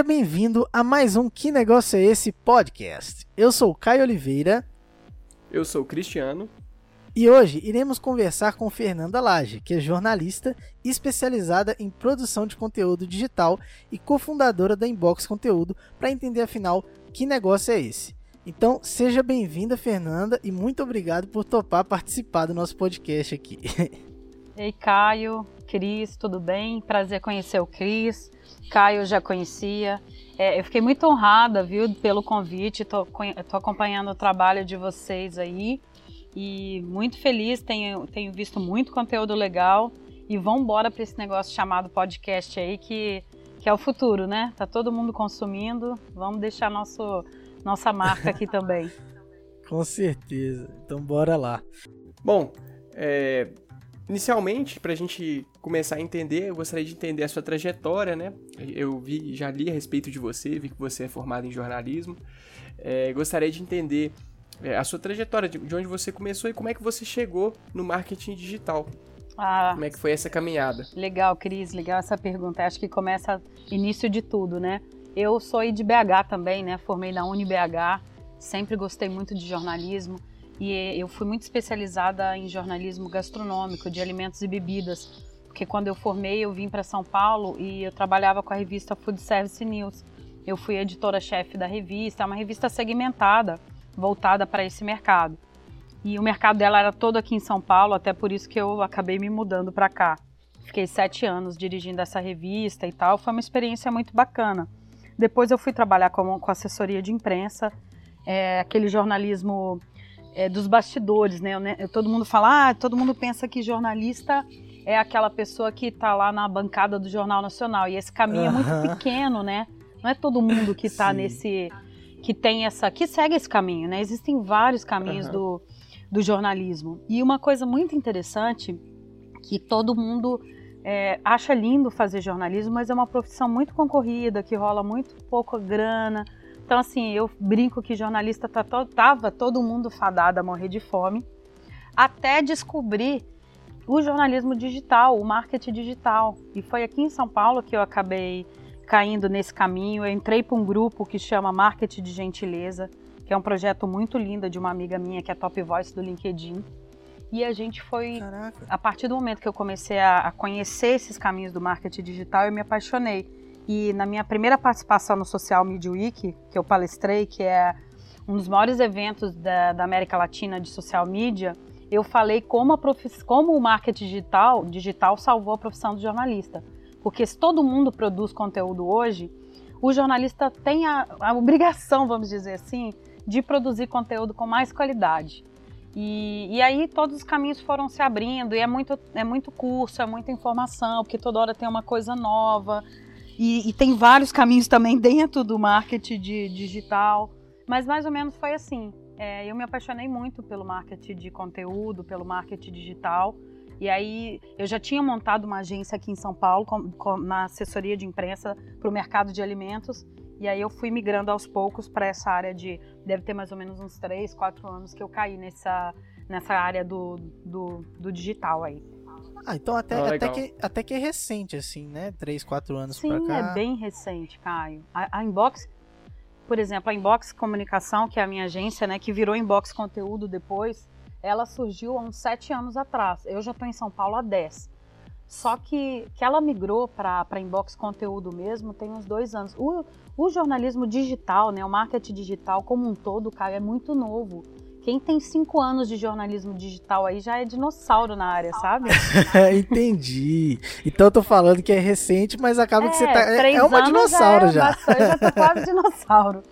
Seja bem-vindo a mais um Que Negócio é Esse podcast. Eu sou o Caio Oliveira. Eu sou o Cristiano. E hoje iremos conversar com Fernanda Lage, que é jornalista especializada em produção de conteúdo digital e cofundadora da Inbox Conteúdo, para entender afinal que negócio é esse. Então, seja bem-vinda, Fernanda, e muito obrigado por topar participar do nosso podcast aqui. Ei, Caio, Cris, tudo bem? Prazer conhecer o Cris. Caio já conhecia. É, eu fiquei muito honrada, viu, pelo convite. Tô acompanhando o trabalho de vocês aí e muito feliz. Tenho, tenho visto muito conteúdo legal e vamos embora para esse negócio chamado podcast aí que que é o futuro, né? Tá todo mundo consumindo. Vamos deixar nosso nossa marca aqui também. Com certeza. Então bora lá. Bom, é, inicialmente, para a gente começar a entender, eu gostaria de entender a sua trajetória, né? Eu vi, já li a respeito de você, vi que você é formado em jornalismo. É, gostaria de entender é, a sua trajetória, de, de onde você começou e como é que você chegou no marketing digital. Ah, como é que foi essa caminhada? Legal, Cris, legal essa pergunta. Acho que começa início de tudo, né? Eu sou de BH também, né? Formei na UniBH, sempre gostei muito de jornalismo e eu fui muito especializada em jornalismo gastronômico, de alimentos e bebidas, porque quando eu formei eu vim para São Paulo e eu trabalhava com a revista Food Service News. Eu fui editora-chefe da revista, é uma revista segmentada, voltada para esse mercado. E o mercado dela era todo aqui em São Paulo, até por isso que eu acabei me mudando para cá. Fiquei sete anos dirigindo essa revista e tal, foi uma experiência muito bacana. Depois eu fui trabalhar com, com assessoria de imprensa, é, aquele jornalismo é, dos bastidores, né? Todo mundo fala, ah, todo mundo pensa que jornalista é aquela pessoa que está lá na bancada do Jornal Nacional. E esse caminho é muito pequeno, né? Não é todo mundo que está nesse. que tem essa. que segue esse caminho, né? Existem vários caminhos uhum. do, do jornalismo. E uma coisa muito interessante que todo mundo é, acha lindo fazer jornalismo, mas é uma profissão muito concorrida, que rola muito pouca grana. Então, assim, eu brinco que jornalista tá to tava todo mundo fadado a morrer de fome, até descobrir o jornalismo digital, o marketing digital. E foi aqui em São Paulo que eu acabei caindo nesse caminho. Eu entrei para um grupo que chama Marketing de Gentileza, que é um projeto muito lindo de uma amiga minha que é top voice do LinkedIn. E a gente foi. Caraca. A partir do momento que eu comecei a, a conhecer esses caminhos do marketing digital, eu me apaixonei. E na minha primeira participação no Social Media Week, que eu palestrei, que é um dos maiores eventos da, da América Latina de social media, eu falei como, profiss... como o marketing digital, digital salvou a profissão do jornalista. Porque se todo mundo produz conteúdo hoje, o jornalista tem a, a obrigação, vamos dizer assim, de produzir conteúdo com mais qualidade. E, e aí todos os caminhos foram se abrindo, e é muito, é muito curso, é muita informação, porque toda hora tem uma coisa nova. E, e tem vários caminhos também dentro do marketing de, digital. Mas mais ou menos foi assim. É, eu me apaixonei muito pelo marketing de conteúdo, pelo marketing digital. E aí eu já tinha montado uma agência aqui em São Paulo com, com, na assessoria de imprensa para o mercado de alimentos. E aí eu fui migrando aos poucos para essa área de. Deve ter mais ou menos uns 3, 4 anos que eu caí nessa, nessa área do, do, do digital aí. Ah, então até, ah, até, que, até que é recente, assim, né? 3, 4 anos Sim, pra cá. Sim, é bem recente, Caio. A, a, Inbox, por exemplo, a Inbox Comunicação, que é a minha agência, né? Que virou Inbox Conteúdo depois, ela surgiu há uns 7 anos atrás. Eu já estou em São Paulo há 10. Só que, que ela migrou para inbox conteúdo mesmo tem uns dois anos. O, o jornalismo digital, né, o marketing digital como um todo, cara, é muito novo. Quem tem cinco anos de jornalismo digital aí já é dinossauro na área, sabe? Entendi. Então eu tô falando que é recente, mas acaba é, que você tá. É, é uma dinossauro já. já. eu já tô quase dinossauro.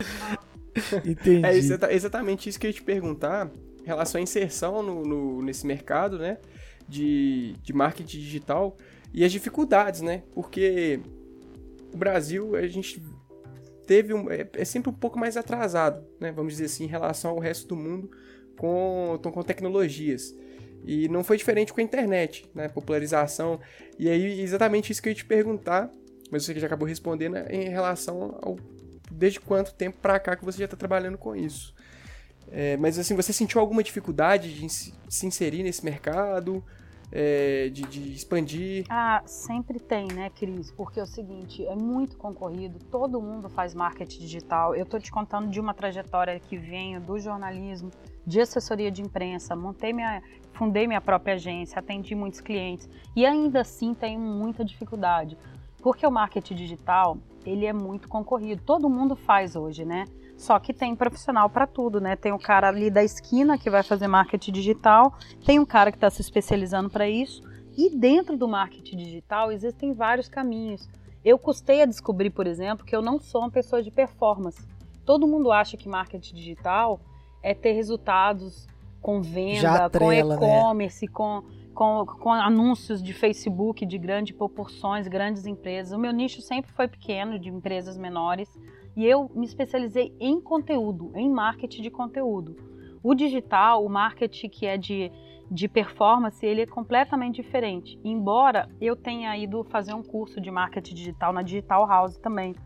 Entendi. É exatamente isso que eu ia te perguntar. Em relação à inserção no, no, nesse mercado, né? de, de marketing digital e as dificuldades, né? Porque o Brasil, a gente teve um, é, é, sempre um pouco mais atrasado, né? Vamos dizer assim, em relação ao resto do mundo com, com tecnologias. E não foi diferente com a internet, né? Popularização. E aí, exatamente isso que eu ia te perguntar, mas você já acabou respondendo é em relação ao desde quanto tempo para cá que você já está trabalhando com isso. É, mas assim, você sentiu alguma dificuldade de se inserir nesse mercado? É, de, de, expandir? Ah, sempre tem, né, Cris? Porque é o seguinte, é muito concorrido, todo mundo faz marketing digital. Eu estou te contando de uma trajetória que venho do jornalismo, de assessoria de imprensa, montei minha, fundei minha própria agência, atendi muitos clientes e ainda assim tenho muita dificuldade. Porque o marketing digital, ele é muito concorrido. Todo mundo faz hoje, né? Só que tem profissional para tudo, né? Tem o cara ali da esquina que vai fazer marketing digital, tem um cara que está se especializando para isso. E dentro do marketing digital existem vários caminhos. Eu custei a descobrir, por exemplo, que eu não sou uma pessoa de performance. Todo mundo acha que marketing digital é ter resultados com venda, com né? e-commerce, né? com, com, com anúncios de Facebook de grandes proporções, grandes empresas. O meu nicho sempre foi pequeno, de empresas menores e eu me especializei em conteúdo, em marketing de conteúdo. O digital, o marketing que é de, de performance, ele é completamente diferente. Embora eu tenha ido fazer um curso de marketing digital na Digital House também.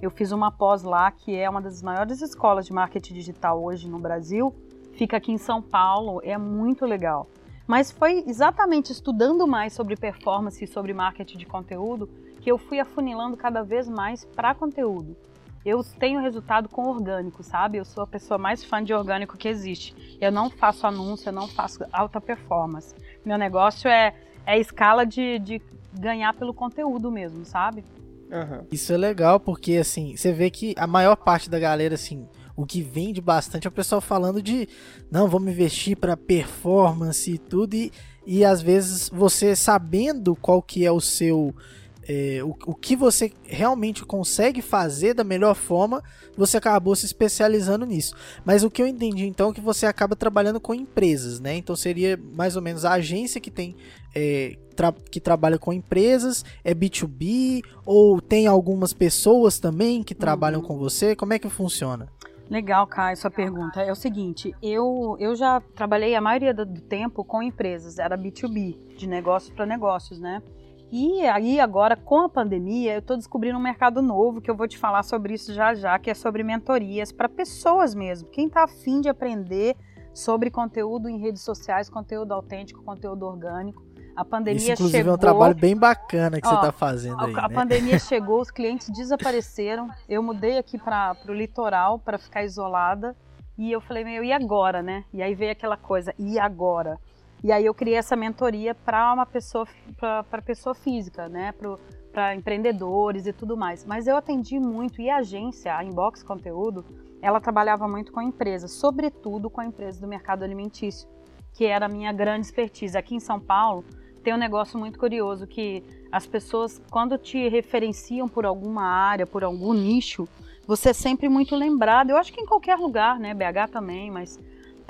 Eu fiz uma pós lá, que é uma das maiores escolas de marketing digital hoje no Brasil. Fica aqui em São Paulo, é muito legal. Mas foi exatamente estudando mais sobre performance e sobre marketing de conteúdo que eu fui afunilando cada vez mais para conteúdo eu tenho resultado com orgânico, sabe? Eu sou a pessoa mais fã de orgânico que existe. Eu não faço anúncio, eu não faço alta performance. Meu negócio é, é escala de, de ganhar pelo conteúdo mesmo, sabe? Uhum. Isso é legal porque, assim, você vê que a maior parte da galera, assim, o que vende bastante é o pessoal falando de não, vamos investir para performance e tudo. E, e às vezes você sabendo qual que é o seu é, o, o que você realmente consegue fazer da melhor forma, você acabou se especializando nisso. Mas o que eu entendi então é que você acaba trabalhando com empresas, né? Então seria mais ou menos a agência que tem é, tra que trabalha com empresas, é B2B, ou tem algumas pessoas também que trabalham uhum. com você? Como é que funciona? Legal, Caio, sua pergunta. É o seguinte, eu, eu já trabalhei a maioria do tempo com empresas, era B2B, de negócio para negócios, né? E aí agora com a pandemia eu estou descobrindo um mercado novo que eu vou te falar sobre isso já já, que é sobre mentorias para pessoas mesmo. Quem está afim de aprender sobre conteúdo em redes sociais, conteúdo autêntico, conteúdo orgânico. A pandemia Isso, inclusive, chegou. é um trabalho bem bacana que ó, você está fazendo aí. A, né? pandemia chegou, os clientes desapareceram. Eu mudei aqui para o litoral para ficar isolada. E eu falei, meu, e agora, né? E aí veio aquela coisa, e agora? E aí eu criei essa mentoria para uma pessoa, para pessoa física, né? Para empreendedores e tudo mais. Mas eu atendi muito, e a agência, a Inbox Conteúdo, ela trabalhava muito com empresas, sobretudo com a empresa do mercado alimentício, que era a minha grande expertise. Aqui em São Paulo tem um negócio muito curioso que as pessoas, quando te referenciam por alguma área, por algum nicho, você é sempre muito lembrado. Eu acho que em qualquer lugar, né? BH também, mas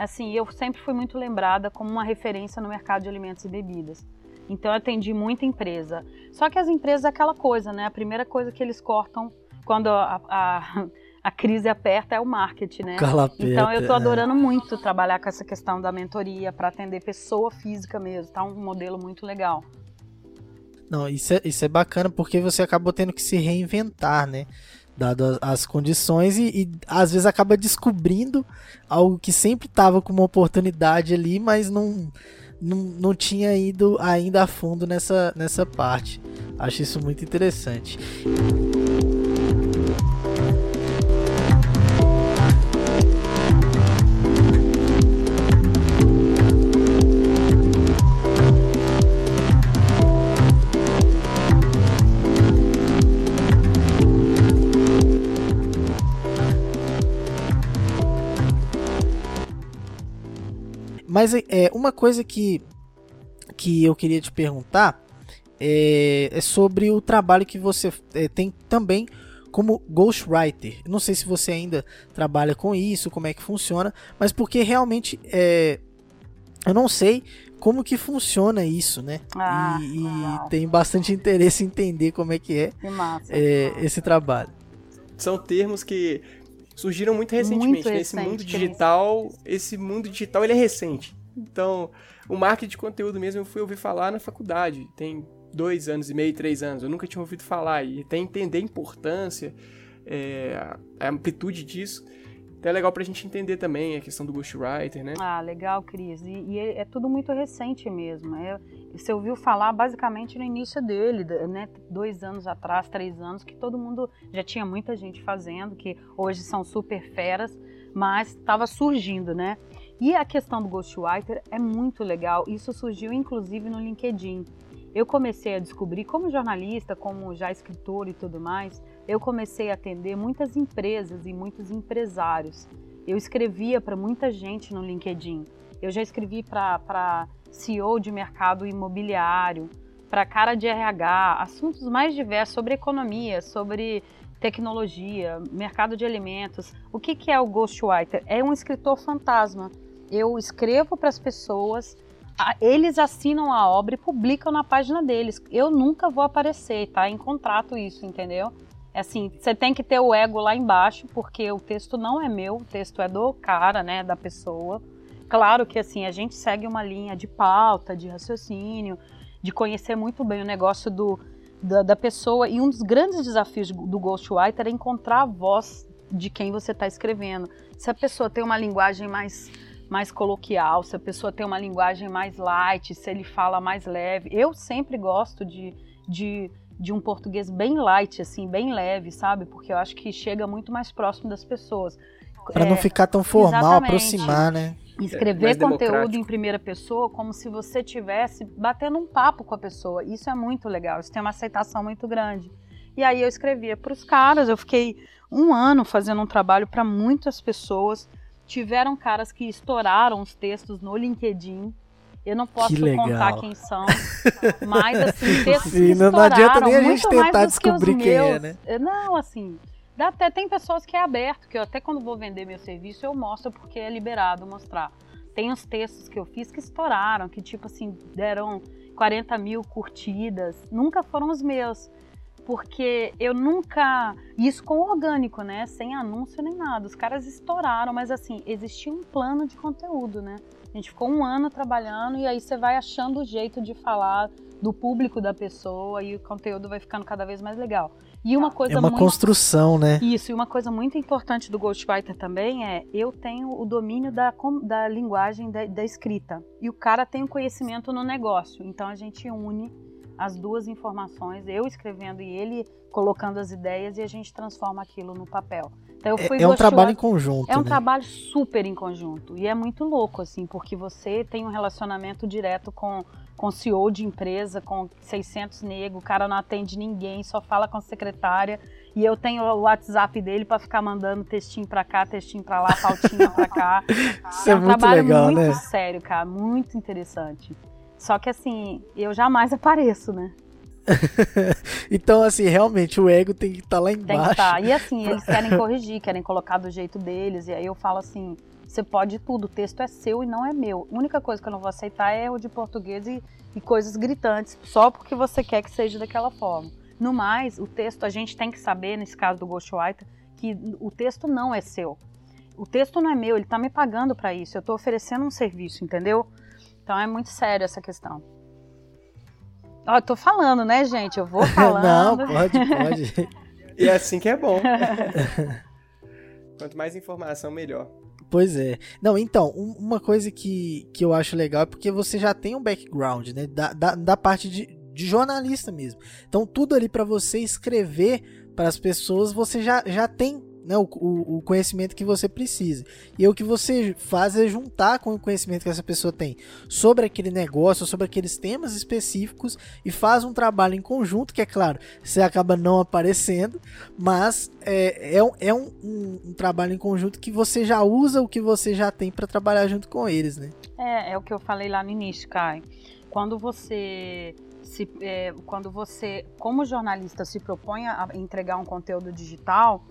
assim, eu sempre fui muito lembrada como uma referência no mercado de alimentos e bebidas. Então eu atendi muita empresa. Só que as empresas é aquela coisa, né? A primeira coisa que eles cortam quando a, a, a crise aperta é o marketing, né? Calapeta, então eu tô é. adorando é. muito trabalhar com essa questão da mentoria para atender pessoa física mesmo. Tá um modelo muito legal. Não, isso é, isso é bacana porque você acabou tendo que se reinventar, né? Dado as, condições e, e, às vezes acaba descobrindo algo que sempre estava com uma oportunidade ali, mas não, não, não tinha ido ainda a fundo nessa, nessa parte. Acho isso muito interessante. Mas é, uma coisa que, que eu queria te perguntar é, é sobre o trabalho que você é, tem também como ghostwriter. Não sei se você ainda trabalha com isso, como é que funciona, mas porque realmente é, eu não sei como que funciona isso, né? Ah, e, e tenho bastante interesse em entender como é que é, que massa, é esse trabalho. São termos que surgiram muito recentemente. Muito recente, né? Esse mundo digital, esse mundo digital ele é recente. Então, o marketing de conteúdo mesmo eu fui ouvir falar na faculdade. Tem dois anos e meio, três anos. Eu nunca tinha ouvido falar. E até entender a importância, é, a amplitude disso. Então é legal pra gente entender também a questão do ghostwriter, né? Ah, legal, Cris. E, e é, é tudo muito recente mesmo. É, você ouviu falar basicamente no início dele, né? Dois anos atrás, três anos, que todo mundo já tinha muita gente fazendo, que hoje são super feras, mas estava surgindo, né? E a questão do ghostwriter é muito legal. Isso surgiu inclusive no LinkedIn. Eu comecei a descobrir, como jornalista, como já escritor e tudo mais, eu comecei a atender muitas empresas e muitos empresários. Eu escrevia para muita gente no LinkedIn. Eu já escrevi para CEO de mercado imobiliário, para cara de RH, assuntos mais diversos sobre economia, sobre tecnologia, mercado de alimentos. O que, que é o ghostwriter? É um escritor fantasma. Eu escrevo para as pessoas, eles assinam a obra e publicam na página deles. Eu nunca vou aparecer, tá? Em contrato isso, entendeu? É assim, você tem que ter o ego lá embaixo, porque o texto não é meu, o texto é do cara, né, da pessoa. Claro que assim, a gente segue uma linha de pauta, de raciocínio, de conhecer muito bem o negócio do, da, da pessoa. E um dos grandes desafios do Ghostwriter é encontrar a voz de quem você está escrevendo. Se a pessoa tem uma linguagem mais, mais coloquial, se a pessoa tem uma linguagem mais light, se ele fala mais leve. Eu sempre gosto de, de de um português bem light, assim, bem leve, sabe? Porque eu acho que chega muito mais próximo das pessoas. Para é, não ficar tão formal, exatamente. aproximar, né? Escrever é, conteúdo em primeira pessoa como se você tivesse batendo um papo com a pessoa. Isso é muito legal, isso tem uma aceitação muito grande. E aí eu escrevia para os caras, eu fiquei um ano fazendo um trabalho para muitas pessoas. Tiveram caras que estouraram os textos no LinkedIn, eu não posso que contar quem são, mas assim, textos Sim, não, não adianta nem a gente tentar descobrir quem é, né? Não, assim, até tem pessoas que é aberto, que eu até quando vou vender meu serviço eu mostro porque é liberado mostrar. Tem uns textos que eu fiz que estouraram, que tipo assim, deram 40 mil curtidas, nunca foram os meus. Porque eu nunca. Isso com orgânico, né? Sem anúncio nem nada. Os caras estouraram, mas assim, existia um plano de conteúdo, né? A gente ficou um ano trabalhando e aí você vai achando o jeito de falar do público da pessoa e o conteúdo vai ficando cada vez mais legal. E uma coisa é uma muito... construção, né? Isso, e uma coisa muito importante do Ghostwriter também é eu tenho o domínio da, da linguagem da, da escrita e o cara tem o conhecimento no negócio. Então a gente une as duas informações, eu escrevendo e ele colocando as ideias e a gente transforma aquilo no papel. Então, é, é um trabalho em conjunto. É um né? trabalho super em conjunto. E é muito louco, assim, porque você tem um relacionamento direto com, com CEO de empresa, com 600 negros, o cara não atende ninguém, só fala com a secretária. E eu tenho o WhatsApp dele para ficar mandando textinho para cá, textinho para lá, pautinha para cá. Isso é, é um muito trabalho legal, muito né? sério, cara, muito interessante. Só que assim, eu jamais apareço, né? então, assim, realmente o ego tem que estar tá lá embaixo. Tem que estar. Tá. E assim, eles querem corrigir, querem colocar do jeito deles. E aí eu falo assim: você pode tudo, o texto é seu e não é meu. A única coisa que eu não vou aceitar é o de português e, e coisas gritantes, só porque você quer que seja daquela forma. No mais, o texto, a gente tem que saber, nesse caso do Ghostwriter, que o texto não é seu. O texto não é meu, ele está me pagando para isso. Eu estou oferecendo um serviço, entendeu? Então é muito sério essa questão. Ó, eu tô falando, né, gente? Eu vou falando. Não, pode, pode. e é assim que é bom. Quanto mais informação, melhor. Pois é. Não, então, uma coisa que, que eu acho legal é porque você já tem um background, né? Da, da, da parte de, de jornalista mesmo. Então, tudo ali para você escrever para as pessoas, você já, já tem né, o, o, conhecimento que você precisa. E o que você faz é juntar com o conhecimento que essa pessoa tem sobre aquele negócio, sobre aqueles temas específicos e faz um trabalho em conjunto, que é claro, você acaba não aparecendo, mas é, é, um, é um, um, um trabalho em conjunto que você já usa o que você já tem para trabalhar junto com eles, né? É, é o que eu falei lá no início, Kai. Quando você se, é, quando você, como jornalista, se propõe a entregar um conteúdo digital,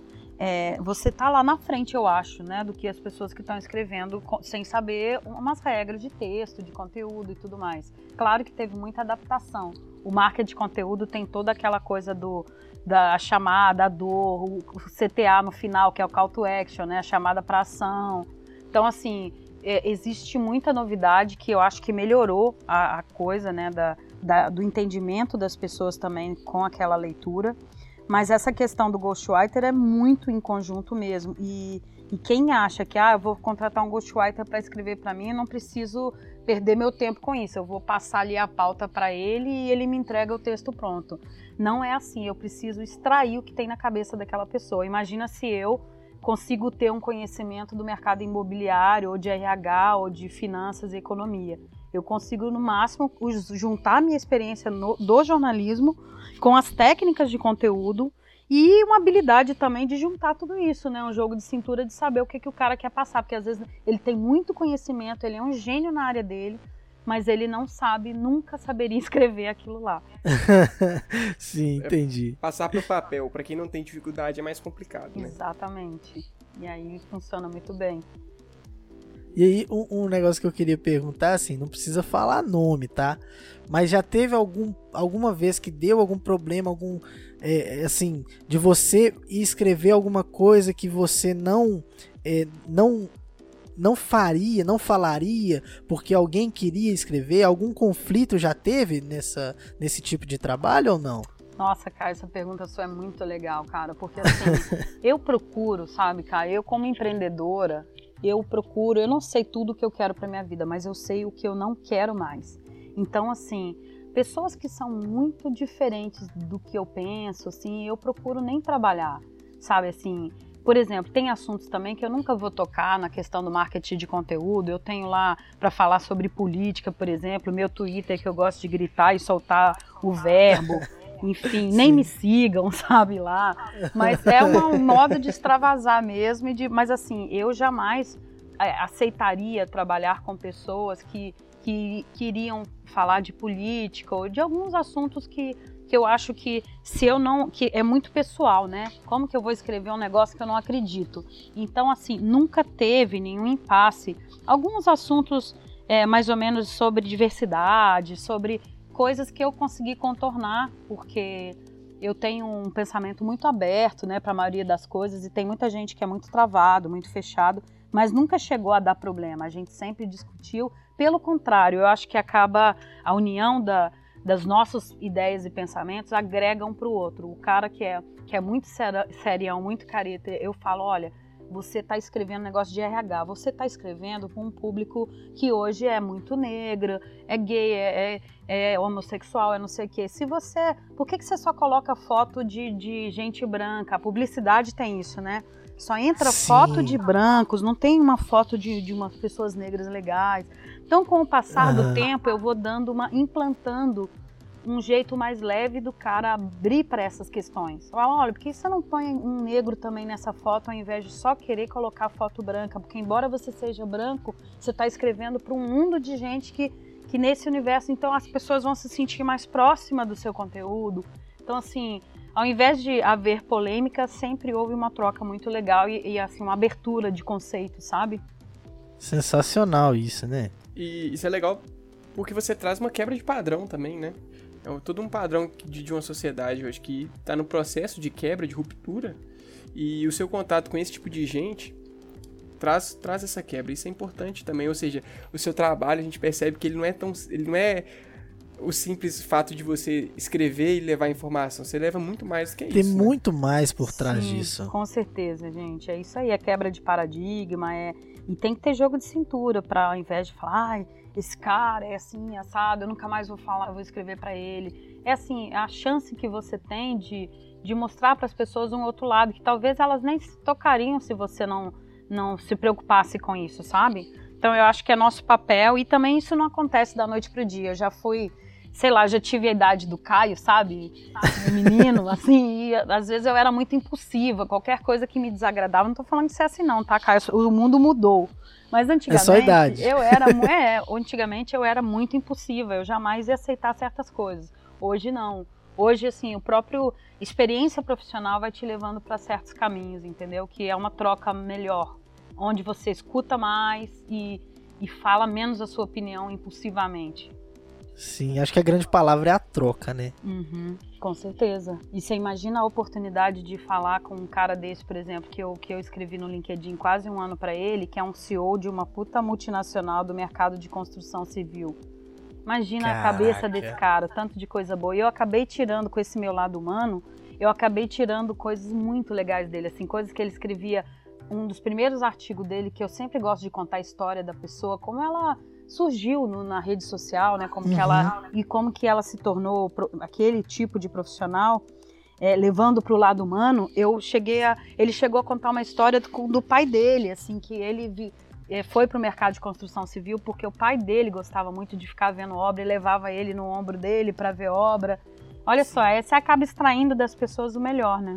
é, você tá lá na frente, eu acho, né, do que as pessoas que estão escrevendo sem saber umas regras de texto, de conteúdo e tudo mais. Claro que teve muita adaptação. O marketing de conteúdo tem toda aquela coisa do da chamada, a dor, o CTA no final, que é o call to action, né, a chamada para ação. Então, assim, é, existe muita novidade que eu acho que melhorou a, a coisa, né, da, da, do entendimento das pessoas também com aquela leitura. Mas essa questão do ghostwriter é muito em conjunto mesmo. E, e quem acha que ah, eu vou contratar um ghostwriter para escrever para mim, eu não preciso perder meu tempo com isso. Eu vou passar ali a pauta para ele e ele me entrega o texto pronto. Não é assim. Eu preciso extrair o que tem na cabeça daquela pessoa. Imagina se eu consigo ter um conhecimento do mercado imobiliário, ou de RH, ou de finanças e economia. Eu consigo, no máximo, juntar a minha experiência no, do jornalismo com as técnicas de conteúdo e uma habilidade também de juntar tudo isso, né? Um jogo de cintura de saber o que, que o cara quer passar, porque às vezes ele tem muito conhecimento, ele é um gênio na área dele, mas ele não sabe, nunca saberia escrever aquilo lá. Sim, entendi. É, passar para o papel, para quem não tem dificuldade, é mais complicado, né? Exatamente. E aí funciona muito bem. E aí, um, um, negócio que eu queria perguntar, assim, não precisa falar nome, tá? Mas já teve algum, alguma vez que deu algum problema, algum, é, assim, de você escrever alguma coisa que você não, é, não, não faria, não falaria, porque alguém queria escrever? Algum conflito já teve nessa, nesse tipo de trabalho ou não? Nossa, cara, essa pergunta sua é muito legal, cara, porque assim, eu procuro, sabe, cara, eu como empreendedora, eu procuro, eu não sei tudo o que eu quero para minha vida, mas eu sei o que eu não quero mais. Então, assim, pessoas que são muito diferentes do que eu penso, assim, eu procuro nem trabalhar, sabe, assim, por exemplo, tem assuntos também que eu nunca vou tocar na questão do marketing de conteúdo. Eu tenho lá para falar sobre política, por exemplo, meu Twitter que eu gosto de gritar e soltar o verbo. Enfim, Sim. nem me sigam, sabe lá. Mas é uma, um modo de extravasar mesmo. De, mas assim, eu jamais é, aceitaria trabalhar com pessoas que, que queriam falar de política ou de alguns assuntos que, que eu acho que se eu não que é muito pessoal, né? Como que eu vou escrever um negócio que eu não acredito? Então assim nunca teve nenhum impasse. Alguns assuntos é, mais ou menos sobre diversidade, sobre coisas que eu consegui contornar, porque eu tenho um pensamento muito aberto, né, para a maioria das coisas e tem muita gente que é muito travado, muito fechado, mas nunca chegou a dar problema. A gente sempre discutiu. Pelo contrário, eu acho que acaba a união da, das nossas ideias e pensamentos agrega um para o outro. O cara que é que é muito serião, muito careta, eu falo, olha, você está escrevendo negócio de RH, você está escrevendo com um público que hoje é muito negro, é gay, é, é, é homossexual, é não sei o quê. Se você. Por que, que você só coloca foto de, de gente branca? A publicidade tem isso, né? Só entra Sim. foto de brancos, não tem uma foto de, de umas pessoas negras legais. Então, com o passar do tempo, eu vou dando uma. implantando um jeito mais leve do cara abrir para essas questões. Fala, olha, por que você não põe um negro também nessa foto ao invés de só querer colocar foto branca? Porque embora você seja branco, você está escrevendo para um mundo de gente que, que nesse universo, então as pessoas vão se sentir mais próximas do seu conteúdo. Então, assim, ao invés de haver polêmica, sempre houve uma troca muito legal e, e assim, uma abertura de conceito, sabe? Sensacional isso, né? E isso é legal porque você traz uma quebra de padrão também, né? É todo um padrão de, de uma sociedade, eu acho que está no processo de quebra, de ruptura, e o seu contato com esse tipo de gente traz, traz essa quebra. Isso é importante também, ou seja, o seu trabalho a gente percebe que ele não é tão, ele não é o simples fato de você escrever e levar informação. Você leva muito mais que Tem isso. Tem né? muito né? mais por trás Sim, disso. Com certeza, gente. É isso aí, é quebra de paradigma, é e tem que ter jogo de cintura para ao invés de falar, esse cara é assim, assado, eu nunca mais vou falar, vou escrever para ele. É assim, a chance que você tem de, de mostrar para as pessoas um outro lado, que talvez elas nem se tocariam se você não, não se preocupasse com isso, sabe? Então eu acho que é nosso papel e também isso não acontece da noite pro dia. Eu já fui sei lá, já tive a idade do Caio, sabe? menino, assim, e às vezes eu era muito impulsiva, qualquer coisa que me desagradava, não tô falando de ser assim não, tá, Caio? O mundo mudou. Mas antigamente, é só idade. eu era, é, antigamente eu era muito impulsiva, eu jamais ia aceitar certas coisas. Hoje não. Hoje, assim, o próprio experiência profissional vai te levando para certos caminhos, entendeu? Que é uma troca melhor, onde você escuta mais e, e fala menos a sua opinião impulsivamente. Sim, acho que a grande palavra é a troca, né? Uhum, com certeza. E você imagina a oportunidade de falar com um cara desse, por exemplo, que eu, que eu escrevi no LinkedIn quase um ano para ele, que é um CEO de uma puta multinacional do mercado de construção civil. Imagina Caraca. a cabeça desse cara, tanto de coisa boa. E eu acabei tirando com esse meu lado humano eu acabei tirando coisas muito legais dele, assim, coisas que ele escrevia. Um dos primeiros artigos dele, que eu sempre gosto de contar a história da pessoa, como ela surgiu no, na rede social, né? Como uhum. que ela e como que ela se tornou pro, aquele tipo de profissional, é, levando para o lado humano. Eu cheguei a, ele chegou a contar uma história do, do pai dele, assim, que ele vi, é, foi para o mercado de construção civil porque o pai dele gostava muito de ficar vendo obra e levava ele no ombro dele para ver obra. Olha só, aí você acaba extraindo das pessoas o melhor, né?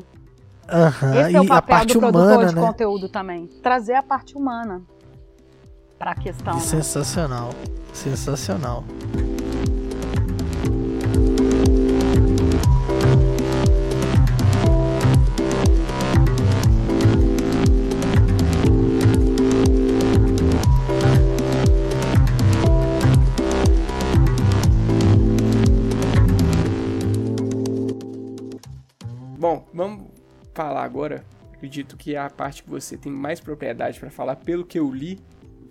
Uhum, Esse é o papel do produtor humana, de né? conteúdo também. Trazer a parte humana para a questão. Né? Sensacional, né? sensacional. Bom, vamos falar agora acredito que é a parte que você tem mais propriedade para falar, pelo que eu li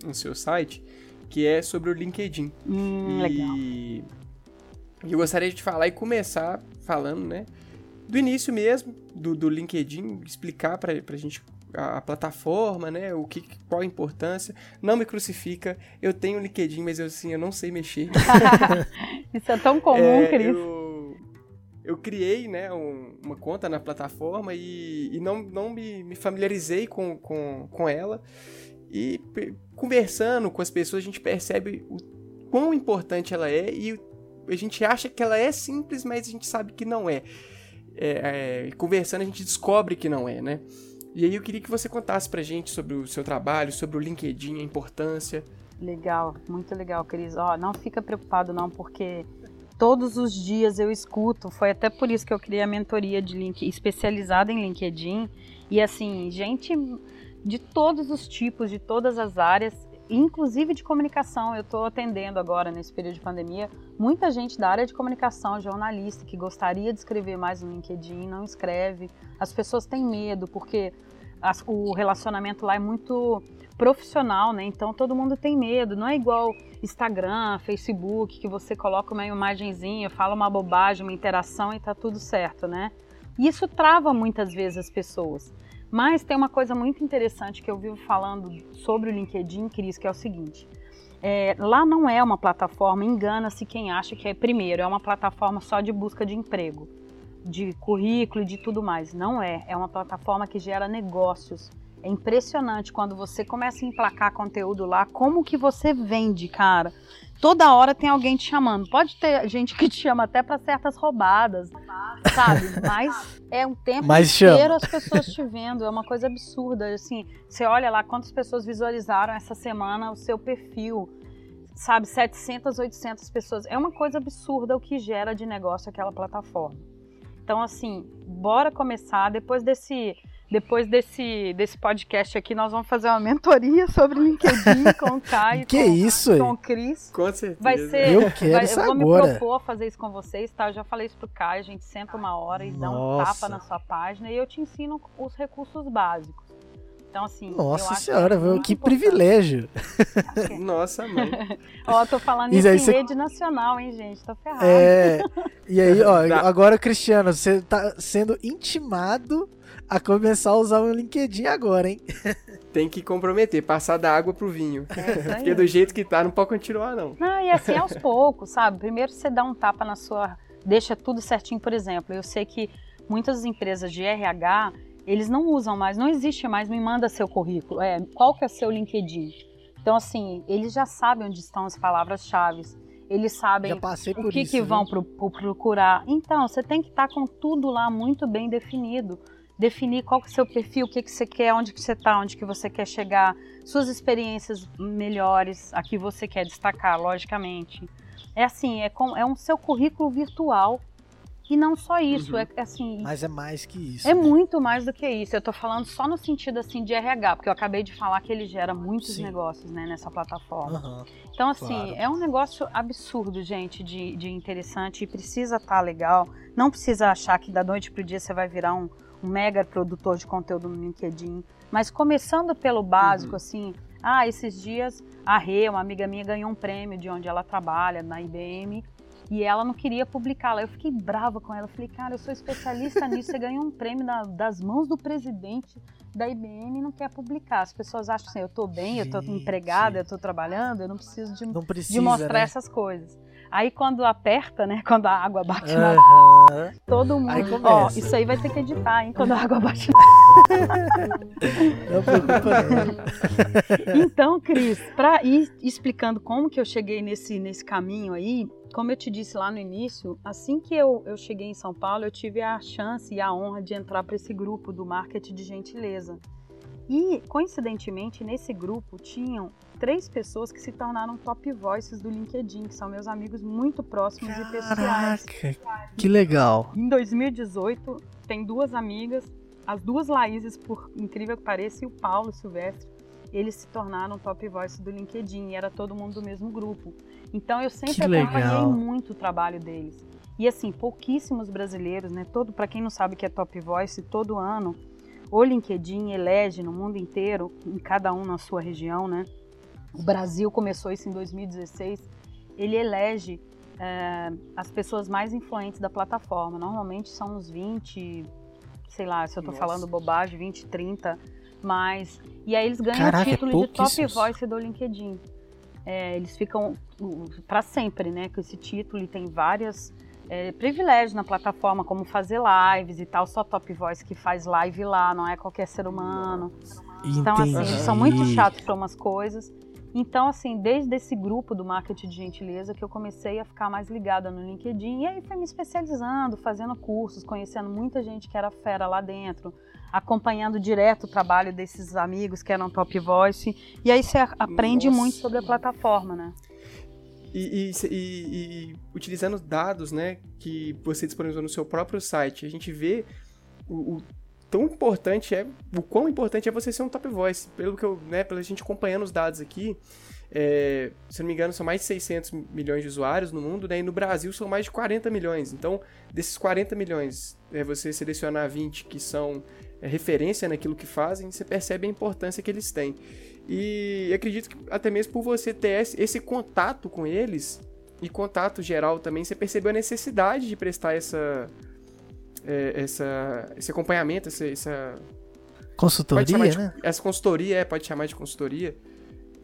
no seu site, que é sobre o LinkedIn. Hum, e... legal. eu gostaria de falar e começar falando, né, do início mesmo do, do LinkedIn, explicar para a gente a, a, plataforma, né, o que, qual a importância. Não me crucifica, eu tenho LinkedIn, mas eu assim, eu não sei mexer. Isso é tão comum, é, Cris. Eu eu criei né, um, uma conta na plataforma e, e não, não me, me, familiarizei com, com, com ela. E conversando com as pessoas, a gente percebe o quão importante ela é e a gente acha que ela é simples, mas a gente sabe que não é. é, é conversando, a gente descobre que não é, né? E aí eu queria que você contasse pra gente sobre o seu trabalho, sobre o LinkedIn, a importância. Legal, muito legal, Cris. Ó, não fica preocupado não, porque todos os dias eu escuto. Foi até por isso que eu criei a mentoria de link especializada em LinkedIn. E assim, gente de todos os tipos, de todas as áreas, inclusive de comunicação. Eu estou atendendo agora nesse período de pandemia muita gente da área de comunicação, jornalista, que gostaria de escrever mais no LinkedIn, não escreve. As pessoas têm medo porque as, o relacionamento lá é muito profissional, né? Então todo mundo tem medo. Não é igual Instagram, Facebook, que você coloca uma imagenzinha, fala uma bobagem, uma interação e tá tudo certo, né? E isso trava muitas vezes as pessoas. Mas tem uma coisa muito interessante que eu vivo falando sobre o LinkedIn, Cris, que é o seguinte. É, lá não é uma plataforma, engana-se quem acha que é primeiro, é uma plataforma só de busca de emprego, de currículo e de tudo mais. Não é, é uma plataforma que gera negócios. É impressionante quando você começa a emplacar conteúdo lá, como que você vende, cara. Toda hora tem alguém te chamando. Pode ter gente que te chama até para certas roubadas, sabe? Mas é um tempo Mas inteiro chama. as pessoas te vendo. É uma coisa absurda. Assim, você olha lá quantas pessoas visualizaram essa semana o seu perfil. Sabe, 700, 800 pessoas. É uma coisa absurda o que gera de negócio aquela plataforma. Então, assim, bora começar. Depois desse depois desse, desse podcast aqui, nós vamos fazer uma mentoria sobre LinkedIn com o Caio. Que com, isso? Com o Cris. Com certeza. Vai ser, eu quero vai, isso eu vou agora. me propor a fazer isso com vocês, tá? Eu já falei isso pro Caio, a gente senta uma hora e Nossa. dá um tapa na sua página e eu te ensino os recursos básicos. Então, assim. Nossa senhora, que, é que privilégio. Nossa, mãe. ó, tô falando isso, isso em rede nacional, hein, gente? Tô ferrado. É. E aí, ó, agora, Cristiano, você tá sendo intimado a começar a usar o LinkedIn agora, hein? Tem que comprometer, passar da água pro vinho. É, Porque do jeito que tá, não pode continuar, não. Não, e assim, aos poucos, sabe? Primeiro você dá um tapa na sua. Deixa tudo certinho, por exemplo. Eu sei que muitas empresas de RH, eles não usam mais, não existe mais, me manda seu currículo. É, qual que é seu LinkedIn? Então, assim, eles já sabem onde estão as palavras-chave. Eles sabem o que, isso, que vão pro, pro, procurar. Então, você tem que estar tá com tudo lá muito bem definido definir qual que é o seu perfil, o que, que você quer, onde que você está, onde que você quer chegar, suas experiências melhores, a que você quer destacar, logicamente. É assim, é, com, é um seu currículo virtual e não só isso, uhum. é, é, assim. Mas é mais que isso. É né? muito mais do que isso. Eu estou falando só no sentido assim de RH, porque eu acabei de falar que ele gera muitos Sim. negócios né, nessa plataforma. Uhum. Então, assim, claro. é um negócio absurdo, gente, de, de interessante e precisa estar tá legal. Não precisa achar que da noite pro dia você vai virar um, um mega produtor de conteúdo no LinkedIn, mas começando pelo básico, uhum. assim, ah, esses dias a Rê, uma amiga minha, ganhou um prêmio de onde ela trabalha, na IBM, E ela não queria publicá-la. Eu fiquei brava com ela. Falei, cara, eu sou especialista nisso. Você ganhou um prêmio na, das mãos do presidente da IBM e não quer publicar. As pessoas acham assim, eu tô bem, eu tô empregada, eu tô trabalhando, eu não preciso de, não precisa, de mostrar né? essas coisas. Aí quando aperta, né? Quando a água bate na. Todo mundo. Ó, isso aí vai ter que editar, hein? Quando a água bate na. Não preocupa, não. Então, Cris, para ir explicando como que eu cheguei nesse, nesse caminho aí, como eu te disse lá no início, assim que eu, eu cheguei em São Paulo, eu tive a chance e a honra de entrar para esse grupo do marketing de gentileza. E, coincidentemente, nesse grupo tinham três pessoas que se tornaram top voices do LinkedIn, que são meus amigos muito próximos Caraca, e pessoais. Que legal! Em 2018, tem duas amigas, as duas Laíses, por incrível que pareça, e o Paulo Silvestre, eles se tornaram top voice do LinkedIn e era todo mundo do mesmo grupo. Então eu sempre acompanhei muito o trabalho deles. E assim, pouquíssimos brasileiros, né? Todo para quem não sabe que é top voice, todo ano o LinkedIn elege no mundo inteiro, em cada um na sua região, né? O Brasil começou isso em 2016. Ele elege é, as pessoas mais influentes da plataforma. Normalmente são uns 20, sei lá, se eu estou falando bobagem, 20, 30, mas. E aí eles ganham Caraca, o título é de Top Voice do LinkedIn. É, eles ficam para sempre, né, com esse título e tem várias é, privilégios na plataforma, como fazer lives e tal. Só Top Voice que faz live lá, não é qualquer ser humano. Entendi. Então, assim, eles são muito chatos para umas coisas. Então, assim, desde esse grupo do marketing de gentileza que eu comecei a ficar mais ligada no LinkedIn e aí fui me especializando, fazendo cursos, conhecendo muita gente que era fera lá dentro, acompanhando direto o trabalho desses amigos que eram top voice. E aí você aprende Nossa. muito sobre a plataforma, né? E, e, e, e, utilizando dados, né, que você disponibilizou no seu próprio site, a gente vê o, o tão importante é, o quão importante é você ser um top voice. Pelo que eu, né, pela gente acompanhando os dados aqui, é, se não me engano, são mais de 600 milhões de usuários no mundo, né, e no Brasil são mais de 40 milhões. Então, desses 40 milhões, é, você selecionar 20 que são é, referência naquilo que fazem, você percebe a importância que eles têm. E acredito que até mesmo por você ter esse contato com eles, e contato geral também, você percebeu a necessidade de prestar essa é, essa, esse acompanhamento, essa, essa consultoria, de, né? Essa consultoria, é, pode chamar de consultoria.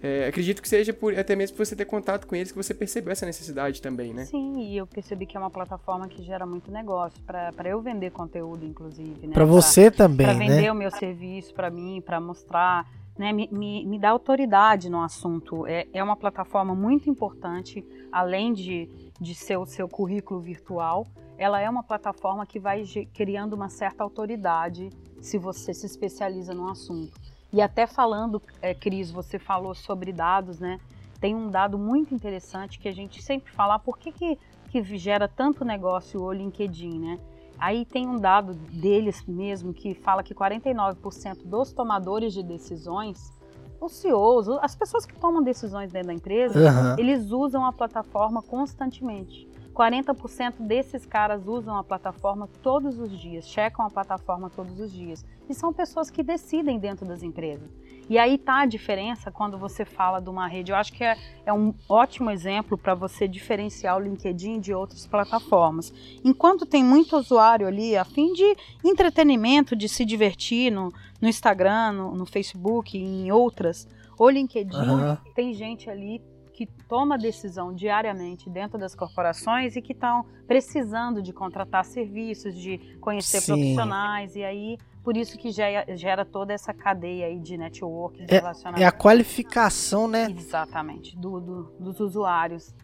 É, acredito que seja por, até mesmo por você ter contato com eles que você percebeu essa necessidade também, né? Sim, e eu percebi que é uma plataforma que gera muito negócio para eu vender conteúdo, inclusive. Né? Para você também, Para vender né? o meu serviço para mim, para mostrar, né? Me, me, me dá autoridade no assunto. É, é uma plataforma muito importante, além de, de ser o seu currículo virtual ela é uma plataforma que vai criando uma certa autoridade se você se especializa no assunto. E até falando, é, Cris, você falou sobre dados, né? Tem um dado muito interessante que a gente sempre fala, ah, por que, que, que gera tanto negócio o LinkedIn, né? Aí tem um dado deles mesmo que fala que 49% dos tomadores de decisões, os CEOs, as pessoas que tomam decisões dentro da empresa, uhum. eles usam a plataforma constantemente. 40% desses caras usam a plataforma todos os dias, checam a plataforma todos os dias. E são pessoas que decidem dentro das empresas. E aí tá a diferença quando você fala de uma rede. Eu acho que é, é um ótimo exemplo para você diferenciar o LinkedIn de outras plataformas. Enquanto tem muito usuário ali a fim de entretenimento, de se divertir no, no Instagram, no, no Facebook e em outras, o LinkedIn uhum. tem gente ali que toma decisão diariamente dentro das corporações e que estão precisando de contratar serviços, de conhecer Sim. profissionais e aí por isso que gera, gera toda essa cadeia aí de network, de é, relacionamento. É a qualificação, né? Exatamente, do, do, dos usuários.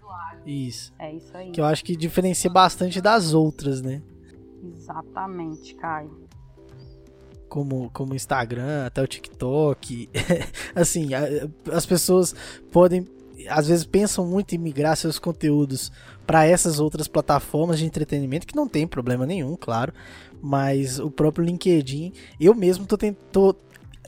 Isso. É isso aí. Que eu acho que diferencia bastante das outras, né? Exatamente, Caio como como Instagram, até o TikTok. assim, as pessoas podem às vezes pensam muito em migrar seus conteúdos para essas outras plataformas de entretenimento, que não tem problema nenhum, claro, mas o próprio LinkedIn, eu mesmo tô, tô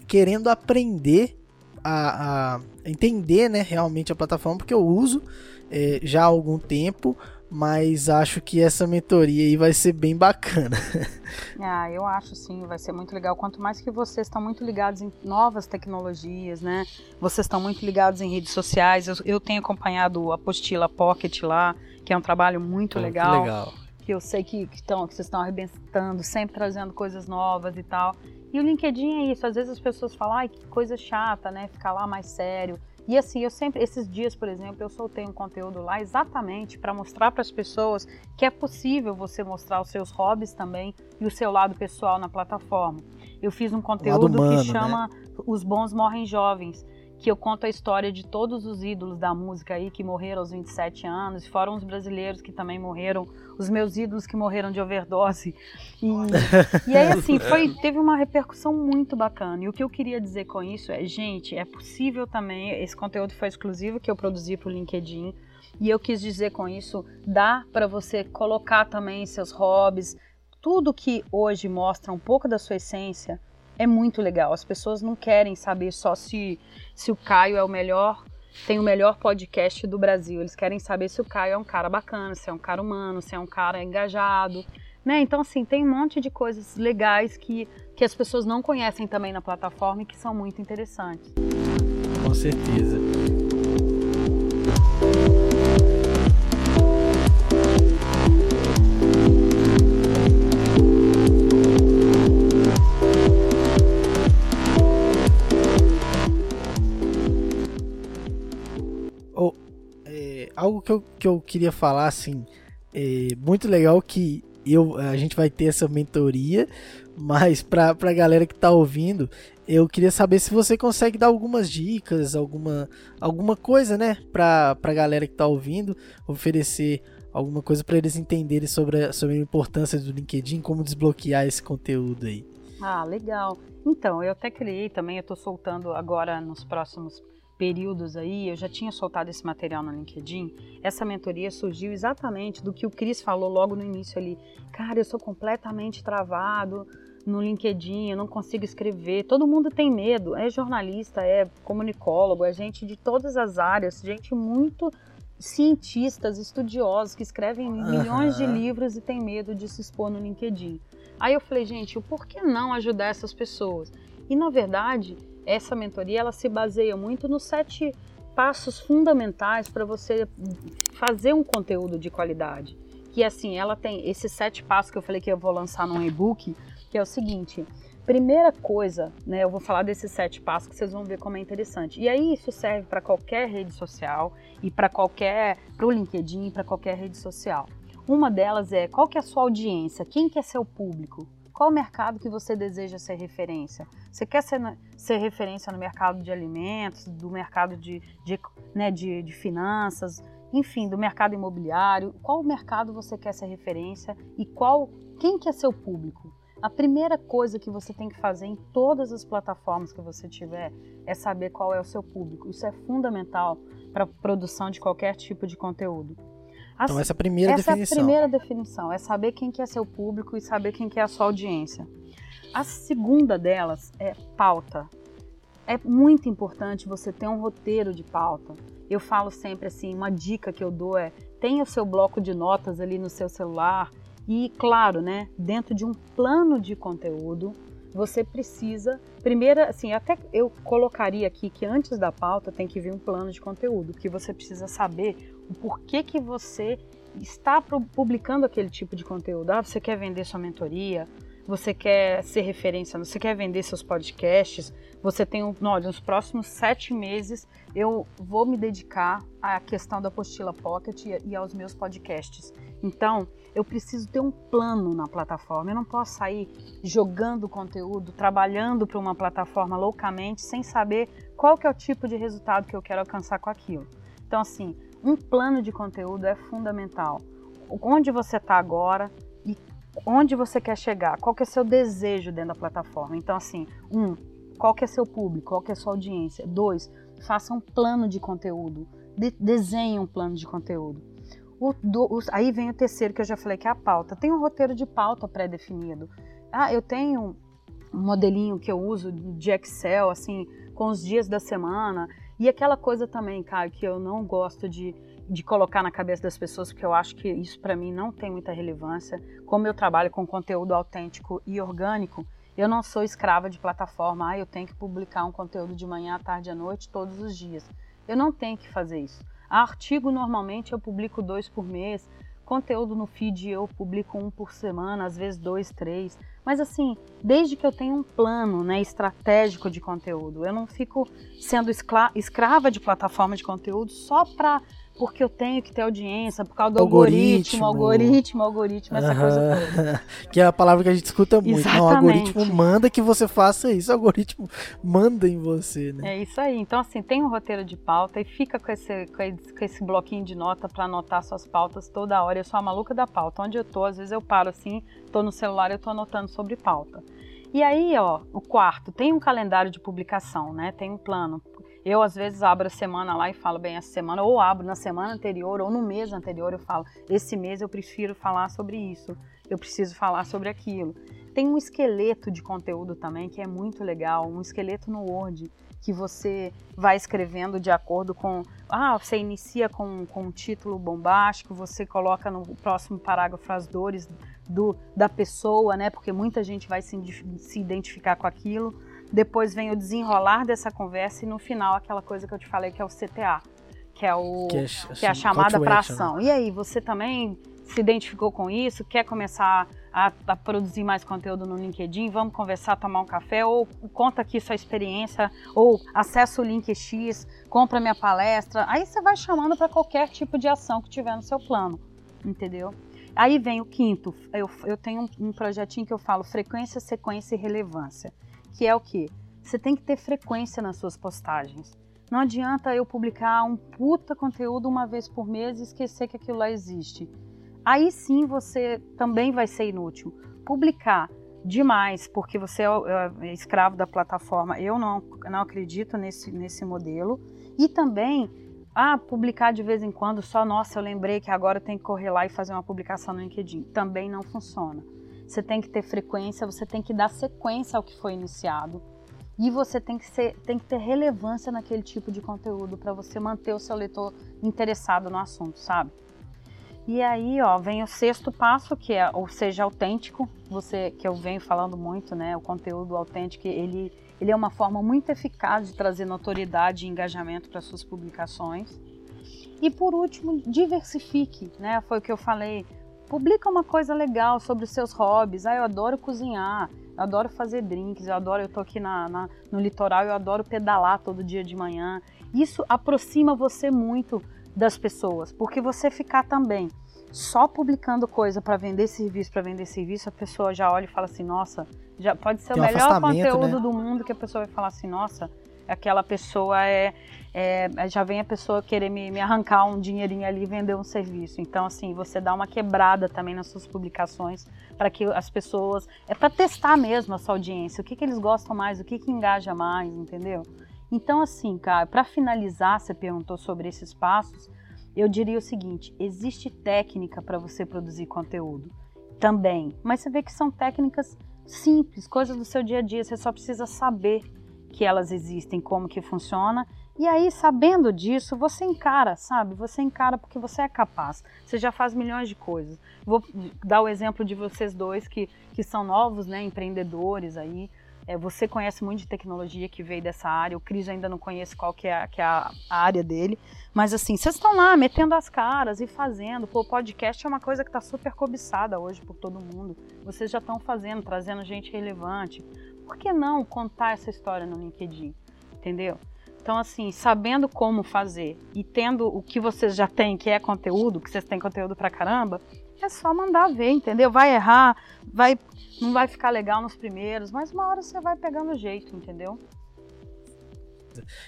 querendo aprender a, a, entender né, realmente a plataforma, porque eu uso é, já há algum tempo, mas acho que essa mentoria aí vai ser bem bacana. Ah, eu acho sim, vai ser muito legal. Quanto mais que vocês estão muito ligados em novas tecnologias, né? Vocês estão muito ligados em redes sociais. Eu, eu tenho acompanhado a apostila Pocket lá, que é um trabalho muito legal. legal. Que eu sei que, que, tão, que vocês estão arrebentando, sempre trazendo coisas novas e tal. E o LinkedIn é isso. Às vezes as pessoas falam, ai, que coisa chata, né? Ficar lá mais sério. E assim, eu sempre, esses dias, por exemplo, eu soltei um conteúdo lá exatamente para mostrar para as pessoas que é possível você mostrar os seus hobbies também e o seu lado pessoal na plataforma. Eu fiz um conteúdo humano, que chama né? Os Bons Morrem Jovens que eu conto a história de todos os ídolos da música aí que morreram aos 27 anos, e fora os brasileiros que também morreram, os meus ídolos que morreram de overdose. E, e aí, assim, foi, teve uma repercussão muito bacana. E o que eu queria dizer com isso é, gente, é possível também, esse conteúdo foi exclusivo que eu produzi para o LinkedIn, e eu quis dizer com isso, dá para você colocar também seus hobbies, tudo que hoje mostra um pouco da sua essência, é muito legal. As pessoas não querem saber só se, se o Caio é o melhor, tem o melhor podcast do Brasil. Eles querem saber se o Caio é um cara bacana, se é um cara humano, se é um cara engajado. Né? Então, assim, tem um monte de coisas legais que, que as pessoas não conhecem também na plataforma e que são muito interessantes. Com certeza. Algo que eu, que eu queria falar, assim, é muito legal que eu, a gente vai ter essa mentoria, mas para a galera que está ouvindo, eu queria saber se você consegue dar algumas dicas, alguma, alguma coisa, né, para a galera que está ouvindo, oferecer alguma coisa para eles entenderem sobre a, sobre a importância do LinkedIn, como desbloquear esse conteúdo aí. Ah, legal. Então, eu até criei também, eu estou soltando agora nos próximos períodos aí, eu já tinha soltado esse material no LinkedIn. Essa mentoria surgiu exatamente do que o Cris falou logo no início ali. Cara, eu sou completamente travado no LinkedIn, eu não consigo escrever. Todo mundo tem medo. É jornalista, é comunicólogo, é gente de todas as áreas, gente muito cientistas, estudiosos que escrevem milhões de livros e tem medo de se expor no LinkedIn. Aí eu falei, gente, por que não ajudar essas pessoas? E na verdade, essa mentoria ela se baseia muito nos sete passos fundamentais para você fazer um conteúdo de qualidade. Que assim, ela tem esses sete passos que eu falei que eu vou lançar num e-book, que é o seguinte: primeira coisa, né, eu vou falar desses sete passos que vocês vão ver como é interessante. E aí isso serve para qualquer rede social e para qualquer, para o LinkedIn, para qualquer rede social. Uma delas é qual que é a sua audiência, quem que é seu público, qual o mercado que você deseja ser referência? Você quer ser, ser referência no mercado de alimentos, do mercado de, de, né, de, de finanças, enfim, do mercado imobiliário? Qual mercado você quer ser referência e qual quem que é seu público? A primeira coisa que você tem que fazer em todas as plataformas que você tiver é saber qual é o seu público. Isso é fundamental para a produção de qualquer tipo de conteúdo. Então essa é a primeira essa definição. Essa é a primeira definição, é saber quem que é seu público e saber quem que é a sua audiência. A segunda delas é pauta. É muito importante você ter um roteiro de pauta. Eu falo sempre assim, uma dica que eu dou é tenha o seu bloco de notas ali no seu celular e, claro, né, dentro de um plano de conteúdo, você precisa, primeiro, assim, até eu colocaria aqui que antes da pauta tem que vir um plano de conteúdo, que você precisa saber o porquê que você está publicando aquele tipo de conteúdo. Ah, você quer vender sua mentoria, você quer ser referência, você quer vender seus podcasts, você tem um, olha, nos próximos sete meses eu vou me dedicar à questão da apostila Pocket e aos meus podcasts. Então, eu preciso ter um plano na plataforma. Eu não posso sair jogando conteúdo, trabalhando para uma plataforma loucamente sem saber qual que é o tipo de resultado que eu quero alcançar com aquilo. Então, assim, um plano de conteúdo é fundamental. Onde você está agora onde você quer chegar, qual que é seu desejo dentro da plataforma. Então, assim, um, qual que é seu público, qual que é sua audiência. Dois, faça um plano de conteúdo, de, desenhe um plano de conteúdo. O, do, o, aí vem o terceiro que eu já falei que é a pauta. Tem um roteiro de pauta pré-definido. Ah, eu tenho um modelinho que eu uso de Excel, assim, com os dias da semana. E aquela coisa também, Caio, que eu não gosto de de colocar na cabeça das pessoas, porque eu acho que isso para mim não tem muita relevância. Como eu trabalho com conteúdo autêntico e orgânico, eu não sou escrava de plataforma. Ah, eu tenho que publicar um conteúdo de manhã, à tarde, à noite, todos os dias. Eu não tenho que fazer isso. Artigo normalmente eu publico dois por mês. Conteúdo no feed eu publico um por semana, às vezes dois, três. Mas assim, desde que eu tenha um plano né, estratégico de conteúdo, eu não fico sendo escrava de plataforma de conteúdo só para porque eu tenho que ter audiência, por causa do algoritmo, algoritmo, algoritmo, algoritmo essa coisa toda. que é a palavra que a gente escuta muito. Exatamente. Não, o algoritmo manda que você faça isso, o algoritmo manda em você, né? É isso aí. Então, assim, tem um roteiro de pauta e fica com esse, com esse bloquinho de nota para anotar suas pautas toda hora. Eu sou a maluca da pauta. Onde eu tô, às vezes eu paro assim, tô no celular, eu tô anotando sobre pauta. E aí, ó, o quarto, tem um calendário de publicação, né? Tem um plano. Eu, às vezes, abro a semana lá e falo, bem, essa semana, ou abro na semana anterior, ou no mês anterior, eu falo, esse mês eu prefiro falar sobre isso, eu preciso falar sobre aquilo. Tem um esqueleto de conteúdo também que é muito legal, um esqueleto no Word, que você vai escrevendo de acordo com. Ah, você inicia com, com um título bombástico, você coloca no próximo parágrafo as dores do, da pessoa, né? Porque muita gente vai se, se identificar com aquilo depois vem o desenrolar dessa conversa e no final aquela coisa que eu te falei que é o CTA, que é, o, que é, que é a chamada para ação. E aí, você também se identificou com isso? Quer começar a, a, produzir mais conteúdo no LinkedIn? Vamos conversar, tomar um café? Ou conta aqui sua experiência? Ou acessa o link X, compra minha palestra? Aí você vai chamando para qualquer tipo de ação que tiver no seu plano, entendeu? Aí vem o quinto, eu, eu tenho um, um projetinho que eu falo frequência, sequência e relevância que é o que? Você tem que ter frequência nas suas postagens. Não adianta eu publicar um puta conteúdo uma vez por mês e esquecer que aquilo lá existe. Aí sim você também vai ser inútil. Publicar demais, porque você é, é escravo da plataforma, eu não, não acredito nesse, nesse modelo. E também, ah, publicar de vez em quando, só, nossa, eu lembrei que agora tem que correr lá e fazer uma publicação no LinkedIn. Também não funciona você tem que ter frequência, você tem que dar sequência ao que foi iniciado. E você tem que, ser, tem que ter relevância naquele tipo de conteúdo para você manter o seu leitor interessado no assunto, sabe? E aí, ó, vem o sexto passo, que é ou seja autêntico, você que eu venho falando muito, né? O conteúdo autêntico, ele, ele é uma forma muito eficaz de trazer notoriedade e engajamento para suas publicações. E por último, diversifique, né? Foi o que eu falei Publica uma coisa legal sobre os seus hobbies. Ah, eu adoro cozinhar, eu adoro fazer drinks, eu adoro, eu tô aqui na, na, no litoral, eu adoro pedalar todo dia de manhã. Isso aproxima você muito das pessoas, porque você ficar também só publicando coisa para vender serviço, para vender serviço, a pessoa já olha e fala assim, nossa, já pode ser Tem o melhor conteúdo né? do mundo que a pessoa vai falar assim, nossa, aquela pessoa é, é, já vem a pessoa querer me, me, arrancar um dinheirinho ali e vender um serviço. Então, assim, você dá uma quebrada também nas suas publicações para que as pessoas. É para testar mesmo a sua audiência, o que, que eles gostam mais, o que, que engaja mais, entendeu? Então, assim, cara, para finalizar, você perguntou sobre esses passos, eu diria o seguinte: existe técnica para você produzir conteúdo também, mas você vê que são técnicas simples, coisas do seu dia a dia, você só precisa saber que elas existem, como que funciona. E aí, sabendo disso, você encara, sabe? Você encara porque você é capaz. Você já faz milhões de coisas. Vou dar o exemplo de vocês dois que, que são novos, né, empreendedores aí. É, você conhece muito de tecnologia que veio dessa área. O Cris ainda não conhece qual que é, que é a, área dele. Mas assim, vocês estão lá metendo as caras e fazendo. Pô, podcast é uma coisa que está super cobiçada hoje por todo mundo. Vocês já estão fazendo, trazendo gente relevante por que não contar essa história no LinkedIn? Entendeu? Então, assim, sabendo como fazer e tendo o que vocês já têm, que é conteúdo, que vocês têm conteúdo pra caramba, é só mandar ver, entendeu? Vai errar, vai, não vai ficar legal nos primeiros, mas uma hora você vai pegando jeito, entendeu?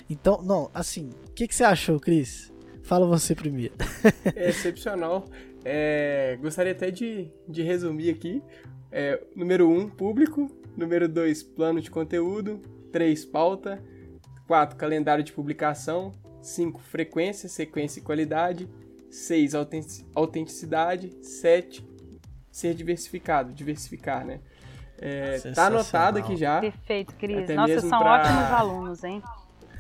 Então, não, assim, o que, que você achou, Cris? Fala você primeiro. É excepcional. É, gostaria até de, de resumir aqui. É, número 1, um, público. Número 2, plano de conteúdo. 3, pauta. 4, calendário de publicação. 5, frequência, sequência e qualidade. 6, autenticidade. 7, ser diversificado, diversificar, né? É, tá anotado aqui já. Perfeito, Cris. Nossa, são pra... ótimos alunos, hein?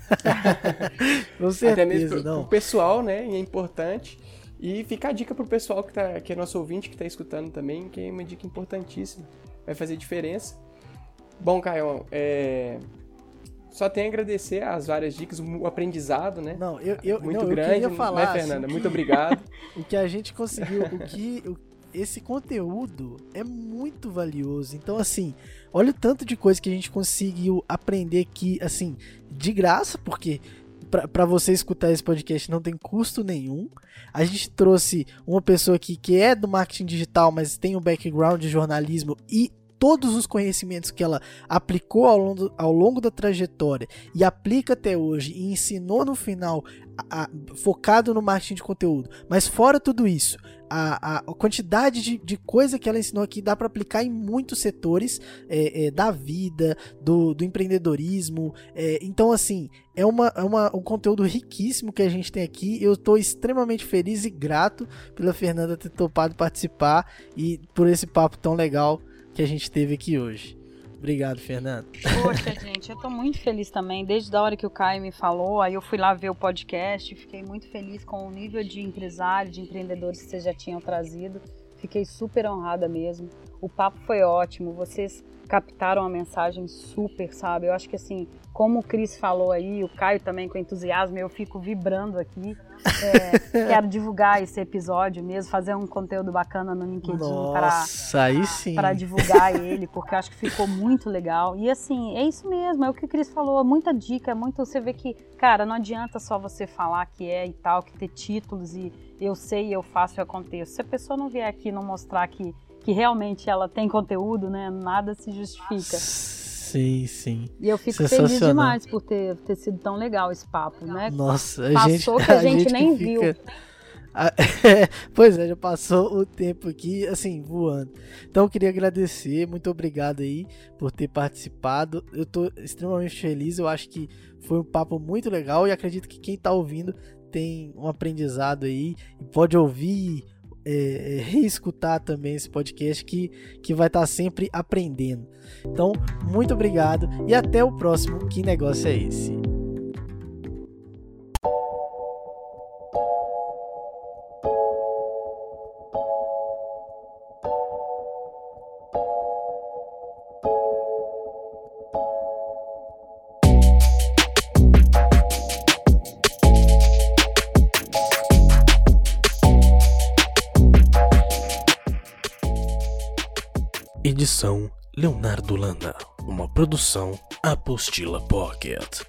Com certeza, Até mesmo pro, pro pessoal, né? E é importante. E fica a dica pro pessoal que, tá, que é nosso ouvinte, que está escutando também, que é uma dica importantíssima. Vai fazer diferença. Bom, Caio, é... só tenho a agradecer as várias dicas, o aprendizado, né? Não, eu, eu, Muito não, grande, eu falar, né, Fernanda? Assim, Muito obrigado. o que a gente conseguiu, o que, o, esse conteúdo é muito valioso. Então, assim, olha o tanto de coisa que a gente conseguiu aprender aqui, assim, de graça, porque para você escutar esse podcast não tem custo nenhum. A gente trouxe uma pessoa aqui que é do marketing digital, mas tem um background de jornalismo e todos os conhecimentos que ela aplicou ao longo, ao longo da trajetória e aplica até hoje e ensinou no final, a, a, focado no marketing de conteúdo. Mas fora tudo isso, a, a quantidade de, de coisa que ela ensinou aqui dá para aplicar em muitos setores é, é, da vida, do, do empreendedorismo. É, então, assim, é, uma, é uma, um conteúdo riquíssimo que a gente tem aqui. Eu estou extremamente feliz e grato pela Fernanda ter topado participar e por esse papo tão legal que a gente teve aqui hoje. Obrigado, Fernando. Poxa, gente, eu tô muito feliz também. Desde a hora que o Caio me falou, aí eu fui lá ver o podcast, fiquei muito feliz com o nível de empresário, de empreendedores que vocês já tinham trazido. Fiquei super honrada mesmo. O papo foi ótimo, vocês captaram a mensagem super, sabe? Eu acho que assim, como o Cris falou aí, o Caio também com entusiasmo, eu fico vibrando aqui. É, quero divulgar esse episódio mesmo, fazer um conteúdo bacana no LinkedIn para divulgar ele, porque eu acho que ficou muito legal. E assim, é isso mesmo, é o que o Cris falou, muita dica, muito. Você vê que, cara, não adianta só você falar que é e tal, que ter títulos e eu sei, eu faço e aconteço. Se a pessoa não vier aqui não mostrar que, que realmente ela tem conteúdo, né? Nada se justifica. Sim, sim. E eu fico feliz demais por ter, ter sido tão legal esse papo, né? Nossa, a Passou gente, que a, a gente, gente, nem viu. pois é, já passou o tempo aqui, assim, voando. Então eu queria agradecer, muito obrigado aí por ter participado. Eu tô extremamente feliz, eu acho que foi um papo muito legal e acredito que quem tá ouvindo tem um aprendizado aí e pode ouvir é, é, reescutar também esse podcast que, que vai estar tá sempre aprendendo. Então, muito obrigado e até o próximo. Que negócio é esse? Edição Leonardo Landa. Uma produção Apostila Pocket.